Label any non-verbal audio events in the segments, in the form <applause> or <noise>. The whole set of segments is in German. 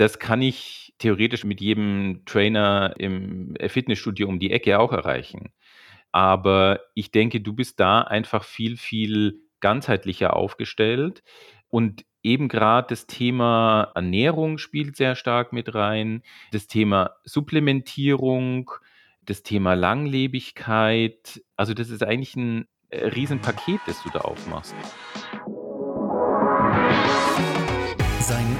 das kann ich theoretisch mit jedem Trainer im Fitnessstudio um die Ecke auch erreichen. Aber ich denke, du bist da einfach viel, viel ganzheitlicher aufgestellt. Und eben gerade das Thema Ernährung spielt sehr stark mit rein, das Thema Supplementierung, das Thema Langlebigkeit. Also das ist eigentlich ein äh, Riesenpaket, das du da aufmachst.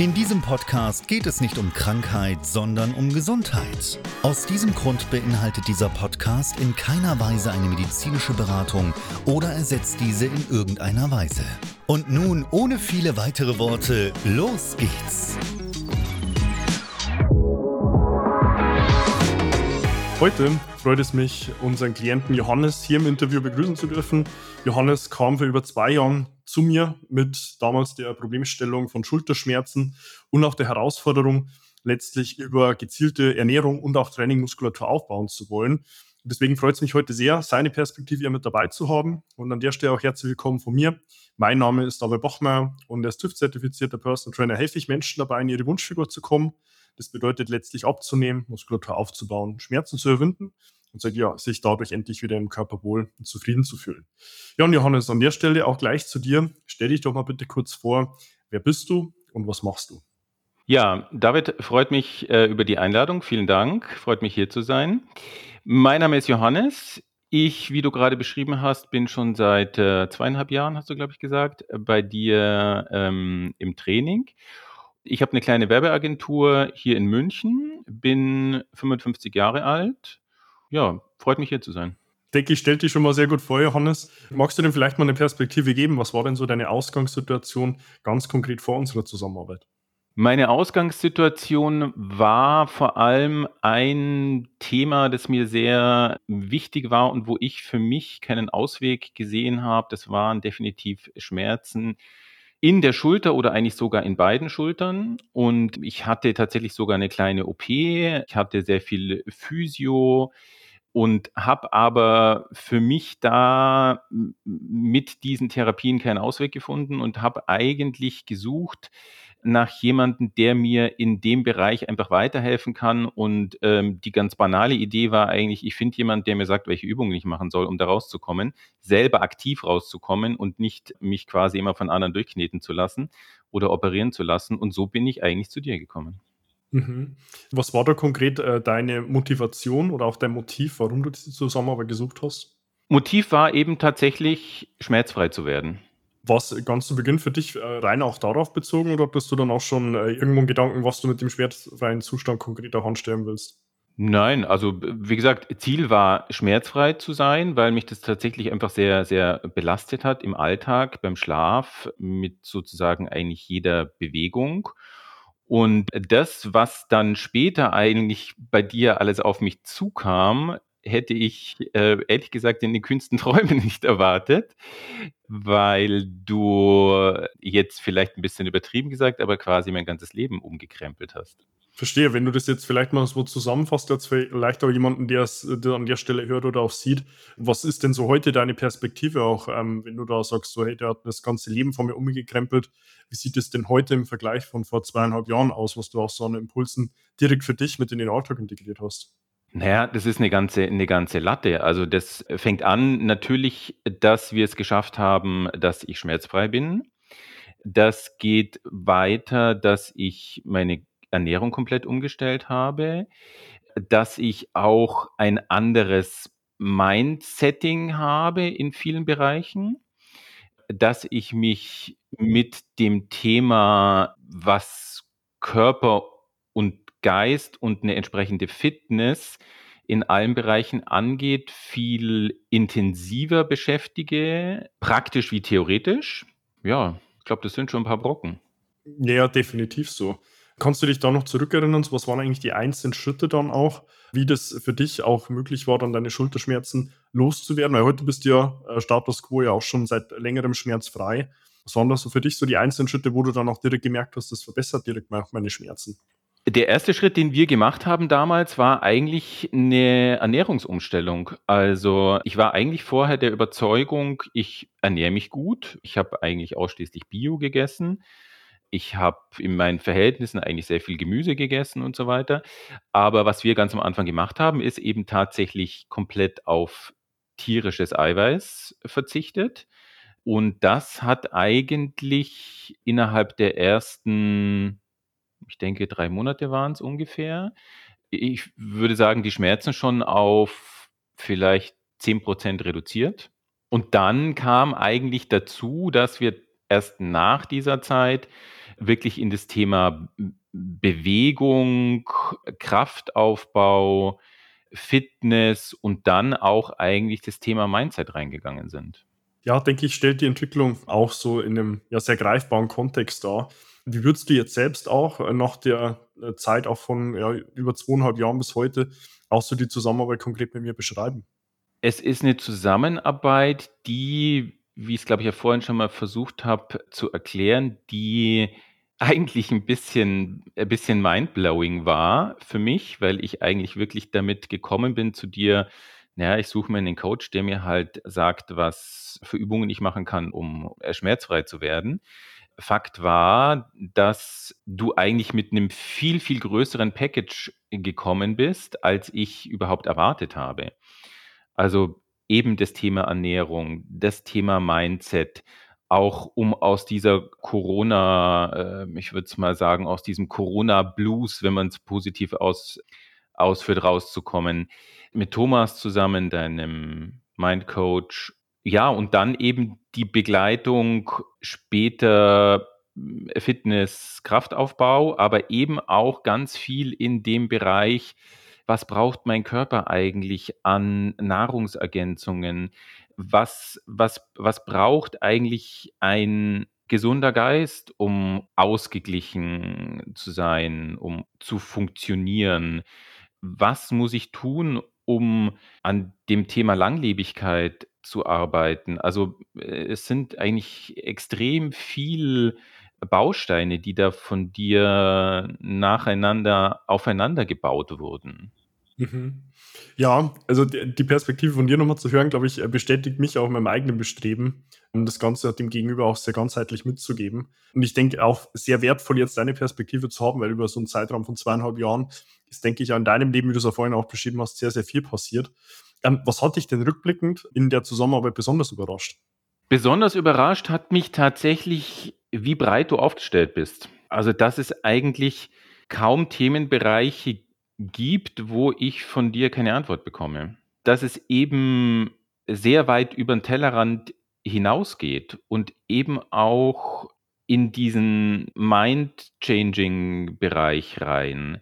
In diesem Podcast geht es nicht um Krankheit, sondern um Gesundheit. Aus diesem Grund beinhaltet dieser Podcast in keiner Weise eine medizinische Beratung oder ersetzt diese in irgendeiner Weise. Und nun, ohne viele weitere Worte, los geht's! Heute freut es mich, unseren Klienten Johannes hier im Interview begrüßen zu dürfen. Johannes kam vor über zwei Jahren zu mir mit damals der Problemstellung von Schulterschmerzen und auch der Herausforderung, letztlich über gezielte Ernährung und auch Trainingmuskulatur aufbauen zu wollen. Deswegen freut es mich heute sehr, seine Perspektive hier mit dabei zu haben. Und an der Stelle auch herzlich willkommen von mir. Mein Name ist David Bochmeier und als TÜV-zertifizierter Personal Trainer helfe ich Menschen dabei, in ihre Wunschfigur zu kommen. Das bedeutet letztlich abzunehmen, Muskulatur aufzubauen, Schmerzen zu überwinden und sagt, ja, sich dadurch endlich wieder im Körper wohl und zufrieden zu fühlen. Ja, und Johannes, an der Stelle auch gleich zu dir. Stell dich doch mal bitte kurz vor, wer bist du und was machst du? Ja, David, freut mich äh, über die Einladung. Vielen Dank. Freut mich hier zu sein. Mein Name ist Johannes. Ich, wie du gerade beschrieben hast, bin schon seit äh, zweieinhalb Jahren, hast du, glaube ich, gesagt, bei dir ähm, im Training. Ich habe eine kleine Werbeagentur hier in München, bin 55 Jahre alt ja, freut mich hier zu sein. Denke ich, stellt dich schon mal sehr gut vor, Johannes. Magst du denn vielleicht mal eine Perspektive geben? Was war denn so deine Ausgangssituation ganz konkret vor unserer Zusammenarbeit? Meine Ausgangssituation war vor allem ein Thema, das mir sehr wichtig war und wo ich für mich keinen Ausweg gesehen habe. Das waren definitiv Schmerzen in der Schulter oder eigentlich sogar in beiden Schultern. Und ich hatte tatsächlich sogar eine kleine OP. Ich hatte sehr viel Physio und habe aber für mich da mit diesen Therapien keinen Ausweg gefunden und habe eigentlich gesucht nach jemandem, der mir in dem Bereich einfach weiterhelfen kann. Und ähm, die ganz banale Idee war eigentlich, ich finde jemanden, der mir sagt, welche Übungen ich machen soll, um da rauszukommen, selber aktiv rauszukommen und nicht mich quasi immer von anderen durchkneten zu lassen oder operieren zu lassen. Und so bin ich eigentlich zu dir gekommen. Mhm. Was war da konkret äh, deine Motivation oder auch dein Motiv, warum du diese Zusammenarbeit gesucht hast? Motiv war eben tatsächlich, schmerzfrei zu werden. Was ganz zu Beginn für dich äh, rein auch darauf bezogen oder hattest du dann auch schon äh, irgendwo einen Gedanken, was du mit dem schmerzfreien Zustand konkret auch anstellen willst? Nein, also wie gesagt, Ziel war, schmerzfrei zu sein, weil mich das tatsächlich einfach sehr, sehr belastet hat im Alltag, beim Schlaf, mit sozusagen eigentlich jeder Bewegung. Und das, was dann später eigentlich bei dir alles auf mich zukam, hätte ich äh, ehrlich gesagt in den kühnsten <laughs> Träumen nicht erwartet, weil du jetzt vielleicht ein bisschen übertrieben gesagt, aber quasi mein ganzes Leben umgekrempelt hast. Verstehe, wenn du das jetzt vielleicht mal so zusammenfasst, jetzt vielleicht auch jemanden, der es an der Stelle hört oder auch sieht, was ist denn so heute deine Perspektive auch, ähm, wenn du da sagst, so hey, der hat das ganze Leben von mir umgekrempelt, wie sieht es denn heute im Vergleich von vor zweieinhalb Jahren aus, was du auch so an Impulsen direkt für dich mit in den Alltag integriert hast? Naja, das ist eine ganze, eine ganze Latte. Also das fängt an natürlich, dass wir es geschafft haben, dass ich schmerzfrei bin. Das geht weiter, dass ich meine Ernährung komplett umgestellt habe, dass ich auch ein anderes Mindsetting habe in vielen Bereichen, dass ich mich mit dem Thema, was Körper und Geist und eine entsprechende Fitness in allen Bereichen angeht, viel intensiver beschäftige, praktisch wie theoretisch. Ja, ich glaube, das sind schon ein paar Brocken. Ja, definitiv so. Kannst du dich da noch zurückerinnern, was waren eigentlich die einzelnen Schritte dann auch, wie das für dich auch möglich war, dann deine Schulterschmerzen loszuwerden? Weil heute bist du ja äh, Status quo ja auch schon seit längerem schmerzfrei. Was waren das so für dich so die einzelnen Schritte, wo du dann auch direkt gemerkt hast, das verbessert direkt meine Schmerzen? Der erste Schritt, den wir gemacht haben damals, war eigentlich eine Ernährungsumstellung. Also, ich war eigentlich vorher der Überzeugung, ich ernähre mich gut. Ich habe eigentlich ausschließlich Bio gegessen. Ich habe in meinen Verhältnissen eigentlich sehr viel Gemüse gegessen und so weiter. Aber was wir ganz am Anfang gemacht haben, ist eben tatsächlich komplett auf tierisches Eiweiß verzichtet. Und das hat eigentlich innerhalb der ersten ich denke, drei Monate waren es ungefähr. Ich würde sagen, die Schmerzen schon auf vielleicht 10% reduziert. Und dann kam eigentlich dazu, dass wir erst nach dieser Zeit wirklich in das Thema Bewegung, Kraftaufbau, Fitness und dann auch eigentlich das Thema Mindset reingegangen sind. Ja, denke ich, stellt die Entwicklung auch so in einem ja, sehr greifbaren Kontext dar. Wie würdest du jetzt selbst auch äh, nach der äh, Zeit auch von ja, über zweieinhalb Jahren bis heute auch so die Zusammenarbeit konkret mit mir beschreiben? Es ist eine Zusammenarbeit, die, wie ich es glaube ich ja vorhin schon mal versucht habe zu erklären, die <laughs> eigentlich ein bisschen ein bisschen mindblowing war für mich, weil ich eigentlich wirklich damit gekommen bin zu dir, naja, ich suche mir einen Coach, der mir halt sagt, was für Übungen ich machen kann, um, äh, schmerzfrei zu werden. Fakt war, dass du eigentlich mit einem viel, viel größeren Package gekommen bist, als ich überhaupt erwartet habe. Also eben das Thema Ernährung, das Thema Mindset, auch um aus dieser Corona, äh, ich würde es mal sagen, aus diesem Corona-Blues, wenn man es positiv aus, ausführt, rauszukommen. Mit Thomas zusammen, deinem Mindcoach, ja, und dann eben die Begleitung später äh, Fitness, Kraftaufbau, aber eben auch ganz viel in dem Bereich, was braucht mein Körper eigentlich an Nahrungsergänzungen? Was, was, was braucht eigentlich ein gesunder Geist, um ausgeglichen zu sein, um zu funktionieren? Was muss ich tun, um an dem Thema Langlebigkeit zu arbeiten. Also, äh, es sind eigentlich extrem viel Bausteine, die da von dir nacheinander aufeinander gebaut wurden. Mhm. Ja, also die Perspektive von dir nochmal zu hören, glaube ich, äh, bestätigt mich auch in meinem eigenen Bestreben, um das Ganze dem Gegenüber auch sehr ganzheitlich mitzugeben. Und ich denke auch sehr wertvoll, jetzt deine Perspektive zu haben, weil über so einen Zeitraum von zweieinhalb Jahren ist, denke ich, in deinem Leben, wie du es ja vorhin auch beschrieben hast, sehr, sehr viel passiert. Ähm, was hat dich denn rückblickend in der Zusammenarbeit besonders überrascht? Besonders überrascht hat mich tatsächlich, wie breit du aufgestellt bist. Also, dass es eigentlich kaum Themenbereiche gibt, wo ich von dir keine Antwort bekomme. Dass es eben sehr weit über den Tellerrand hinausgeht und eben auch in diesen Mind-Changing-Bereich rein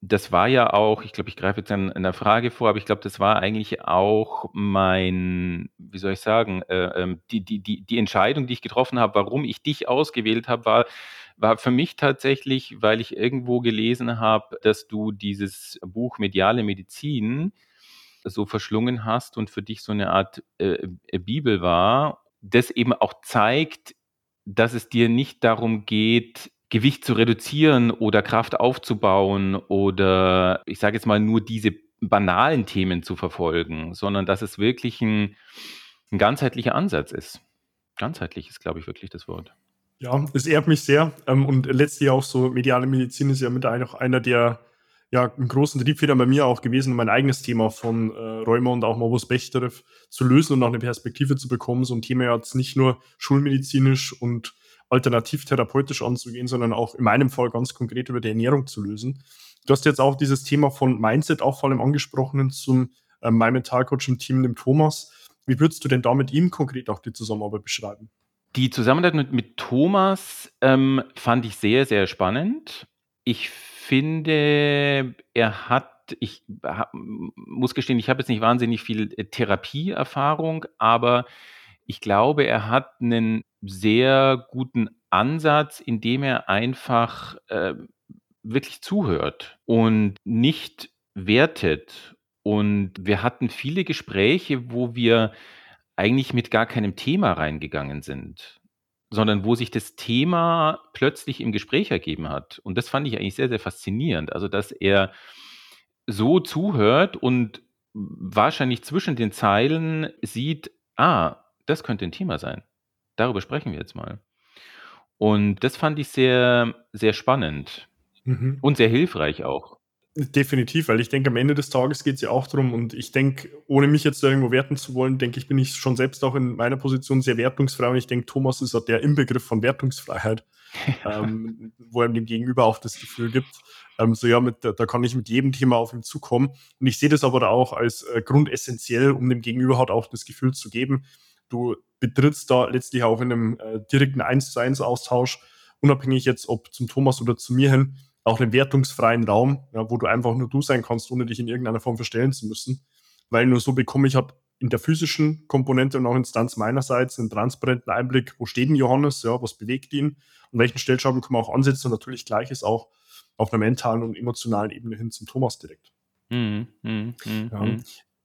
das war ja auch ich glaube, ich greife jetzt an einer Frage vor, aber ich glaube, das war eigentlich auch mein wie soll ich sagen, äh, ähm, die die die die Entscheidung, die ich getroffen habe, warum ich dich ausgewählt habe, war war für mich tatsächlich, weil ich irgendwo gelesen habe, dass du dieses Buch „Mediale Medizin“ so verschlungen hast und für dich so eine Art, äh, äh, Bibel war, das eben auch zeigt, dass es dir nicht darum geht Gewicht zu reduzieren oder Kraft aufzubauen oder ich sage jetzt mal nur diese banalen Themen zu verfolgen, sondern dass es wirklich ein 'n ganzheitlicher Ansatz ist. Ganzheitlich ist, glaube ich, wirklich das Wort. Ja, es ehrt mich sehr. Ähm, und letztlich auch so mediale Medizin ist ja mit auch einer der ja, großen Triebfeder bei mir auch gewesen, mein eigenes Thema von, äh, Rheuma und auch Morbus Bechterew zu lösen und auch eine Perspektive zu bekommen. So ein Thema jetzt nicht nur schulmedizinisch und alternativ therapeutisch anzugehen, sondern auch in meinem Fall ganz konkret über die Ernährung zu lösen. Du hast jetzt auch dieses Thema von Mindset auch vor allem angesprochen zum äh, My Mental Coach im Team, dem Thomas. Wie würdest du denn da mit ihm konkret auch die Zusammenarbeit beschreiben? Die Zusammenarbeit mit, mit Thomas ähm, fand ich sehr, sehr spannend. Ich finde, er hat, ich hab, muss gestehen, ich habe jetzt nicht wahnsinnig viel äh, Therapieerfahrung, aber ich glaube, er hat einen sehr guten Ansatz, indem er einfach äh, wirklich zuhört und nicht wertet. Und wir hatten viele Gespräche, wo wir eigentlich mit gar keinem Thema reingegangen sind, sondern wo sich das Thema plötzlich im Gespräch ergeben hat. Und das fand ich eigentlich sehr, sehr faszinierend. Also, dass er so zuhört und wahrscheinlich zwischen den Zeilen sieht, ah, das könnte ein Thema sein. Darüber sprechen wir jetzt mal. Und das fand ich sehr, sehr spannend mhm. und sehr hilfreich auch. Definitiv, weil ich denke, am Ende des Tages geht es ja auch darum und ich denke, ohne mich jetzt irgendwo werten zu wollen, denke ich, bin ich schon selbst auch in meiner Position sehr wertungsfrei und ich denke, Thomas ist auch der Inbegriff von Wertungsfreiheit, <laughs> ähm, wo er dem Gegenüber auch das Gefühl gibt, ähm, so ja, mit, da kann ich mit jedem Thema auf ihn zukommen und ich sehe das aber auch als äh, grundessentiell, um dem Gegenüber halt auch das Gefühl zu geben, du betrittst da letztlich auch in einem äh, direkten 1 zu 1 Austausch, unabhängig jetzt ob zum Thomas oder zu mir hin, auch einen wertungsfreien Raum, ja, wo du einfach nur du sein kannst, ohne dich in irgendeiner Form verstellen zu müssen. Weil nur so bekomme ich halt in der physischen Komponente und auch Instanz meinerseits einen transparenten Einblick, wo steht denn Johannes, ja, was bewegt ihn, an welchen Stellschrauben kann man auch ansetzen und natürlich gleiches auch auf einer mentalen und emotionalen Ebene hin zum Thomas direkt. Mm, mm, mm, ja.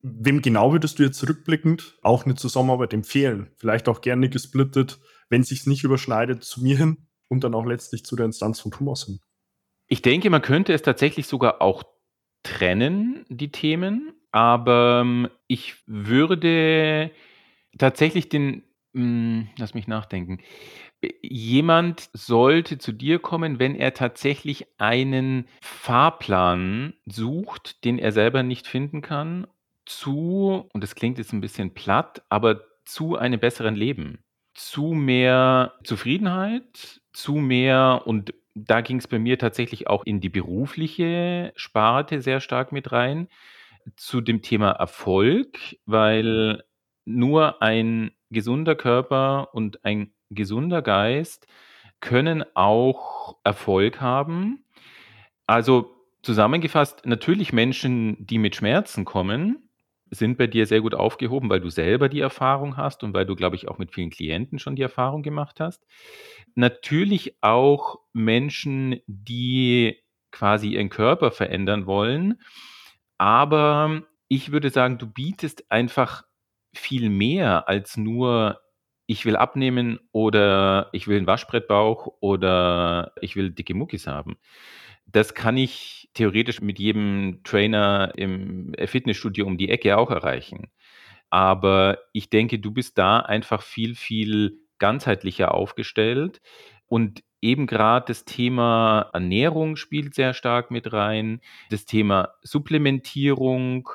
Wem genau würdest du jetzt zurückblickend auch eine Zusammenarbeit empfehlen? Vielleicht auch gerne gesplittet, wenn es sich nicht überschneidet, zu mir hin und dann auch letztlich zu der Instanz von Thomas hin. Ich denke, man könnte es tatsächlich sogar auch trennen, die Themen, aber ähm, ich würde tatsächlich den, hm, lass mich nachdenken. Jemand sollte zu dir kommen, wenn er tatsächlich einen Fahrplan sucht, den er selber nicht finden kann, zu, und das klingt jetzt ein bisschen platt, aber zu einem besseren Leben, zu mehr Zufriedenheit, zu mehr und da ging es bei mir tatsächlich auch in die berufliche Sparte sehr stark mit rein, zu dem Thema Erfolg, weil nur ein gesunder Körper und ein gesunder Geist können auch Erfolg haben. Also zusammengefasst, natürlich Menschen, die mit Schmerzen kommen, sind bei dir sehr gut aufgehoben, weil du selber die Erfahrung hast und weil du, glaube ich, auch mit vielen Klienten schon die Erfahrung gemacht hast. Natürlich auch Menschen, die quasi ihren Körper verändern wollen. Aber ich würde sagen, du bietest einfach viel mehr als nur ich will abnehmen oder ich will einen Waschbrettbauch oder ich will dicke Muckis haben. Das kann ich theoretisch mit jedem Trainer im Fitnessstudio um die Ecke auch erreichen. Aber ich denke, du bist da einfach viel, viel ganzheitlicher aufgestellt. Und eben gerade das Thema Ernährung spielt sehr stark mit rein, das Thema Supplementierung,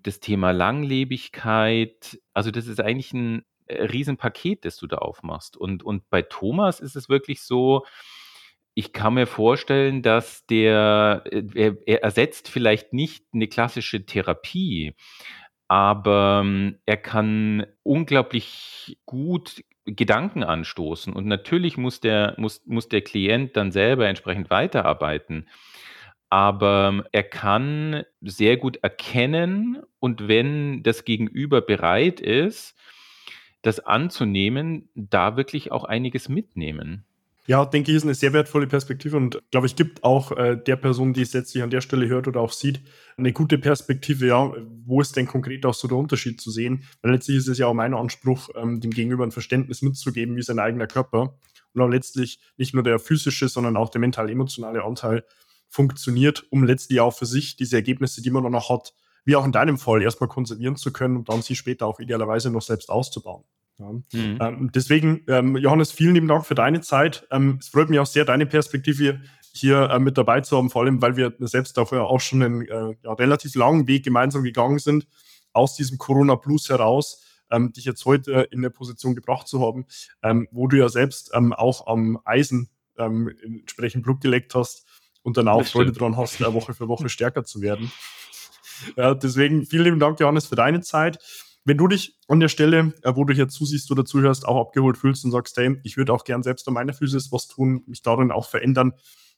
das Thema Langlebigkeit. Also das ist eigentlich ein äh, Riesenpaket, das du da aufmachst. Und, und bei Thomas ist es wirklich so, ich kann mir vorstellen, dass der, äh, er, er ersetzt vielleicht nicht eine klassische Therapie, aber ähm, er kann unglaublich gut Gedanken anstoßen. Und natürlich muss der, muss, muss der Klient dann selber entsprechend weiterarbeiten. Aber ähm, er kann sehr gut erkennen und wenn das Gegenüber bereit ist, das anzunehmen, da wirklich auch einiges mitnehmen. Ja, denke ich, ist eine sehr wertvolle Perspektive und glaube ich, gibt auch äh, der Person, die es letztlich an der Stelle hört oder auch sieht, eine gute Perspektive, ja, wo ist denn konkret auch so der Unterschied zu sehen? Weil letztlich ist es ja auch mein Anspruch, ähm, dem Gegenüber ein Verständnis mitzugeben, wie sein eigener Körper und auch letztlich nicht nur der physische, sondern auch der mental-emotionale Anteil funktioniert, um letztlich auch für sich diese Ergebnisse, die man noch hat, wie auch in deinem Fall, erstmal konservieren zu können und dann sie später auch idealerweise noch selbst auszubauen. Ja. Mhm. Ähm, deswegen, ähm, Johannes, vielen lieben Dank für deine Zeit. Ähm, es freut mich auch sehr, deine Perspektive hier äh, mit dabei zu haben, vor allem, weil wir selbst dafür auch schon einen äh, ja, relativ langen Weg gemeinsam gegangen sind, aus diesem Corona-Blues heraus ähm, dich jetzt heute in der Position gebracht zu haben, ähm, wo du ja selbst ähm, auch am Eisen entsprechend Blut geleckt hast und dann auch Freude dran hast, äh, Woche für Woche stärker zu werden. <laughs> Ja, deswegen vielen lieben Dank, Johannes, für deine Zeit. Wenn du dich an der Stelle, äh, wo du hier zusiehst oder zuhörst, auch abgeholt fühlst und sagst, hey, ich würde auch gern selbst an meiner Physis was tun, mich darin auch verändern,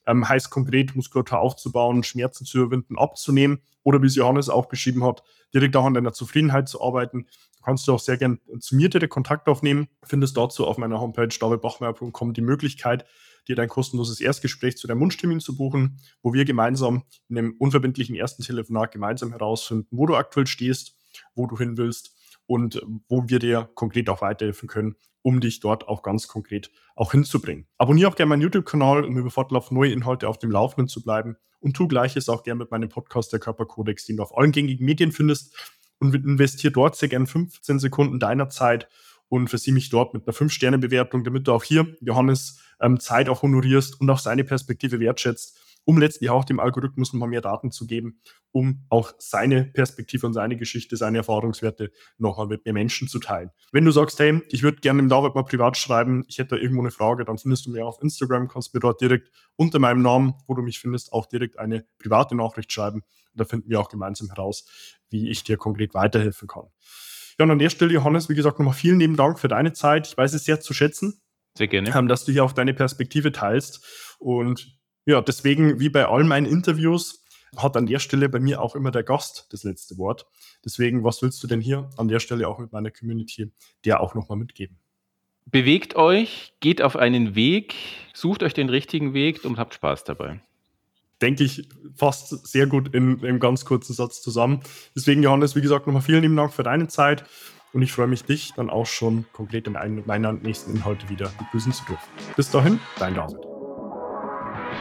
ähm, heißt konkret Muskulatur aufzubauen, Schmerzen zu überwinden, abzunehmen oder wie es Johannes auch beschrieben hat, direkt auch an deiner Zufriedenheit zu arbeiten, kannst du auch sehr gern zu mir direkt Kontakt aufnehmen. Findest dazu auf meiner Homepage davidbachmeier.com die Möglichkeit, dir dein kostenloses Erstgespräch zu deinem Wunschtermin zu buchen, wo wir gemeinsam in einem unverbindlichen ersten Telefonat gemeinsam herausfinden, wo du aktuell stehst, wo du hin willst und wo wir dir konkret auch weiterhelfen können, um dich dort auch ganz konkret auch hinzubringen. Abonniere auch gerne meinen YouTube-Kanal, um über Fortlauf neue Inhalte auf dem Laufenden zu bleiben. Und tu gleiches auch gerne mit meinem Podcast der Körperkodex, den du auf allen gängigen Medien findest. Und investiere dort sehr gerne 15 Sekunden deiner Zeit und versieh mich dort mit einer 5-Sterne-Bewertung, damit du auch hier Johannes ähm, Zeit auch honorierst und auch seine Perspektive wertschätzt um letztlich auch dem Algorithmus noch mehr Daten zu geben, um auch seine Perspektive und seine Geschichte, seine Erfahrungswerte nochmal mit mehr Menschen zu teilen. Wenn du sagst, hey, ich würde gerne im David mal privat schreiben, ich hätte da irgendwo eine Frage, dann findest du mir auf Instagram, kannst mir dort direkt unter meinem Namen, wo du mich findest, auch direkt eine private Nachricht schreiben. Und da finden wir auch gemeinsam heraus, wie ich dir konkret weiterhelfen kann. Ja, und an der Stelle, Johannes, wie gesagt, nochmal vielen lieben Dank für deine Zeit. Ich weiß es sehr zu schätzen. Sehr gerne. Ähm, dass du hier auch deine Perspektive teilst. Und ja, deswegen, wie bei all meinen Interviews, hat an der Stelle bei mir auch immer der Gast das letzte Wort. Deswegen, was willst du denn hier an der Stelle auch mit meiner Community der auch nochmal mitgeben? Bewegt euch, geht auf einen Weg, sucht euch den richtigen Weg und habt Spaß dabei. Denke ich fast sehr gut in einem ganz kurzen Satz zusammen. Deswegen, Johannes, wie gesagt, nochmal vielen lieben Dank für deine Zeit und ich freue mich, dich dann auch schon konkret in einem meiner nächsten Inhalte wieder begrüßen zu dürfen. Bis dahin, dein David.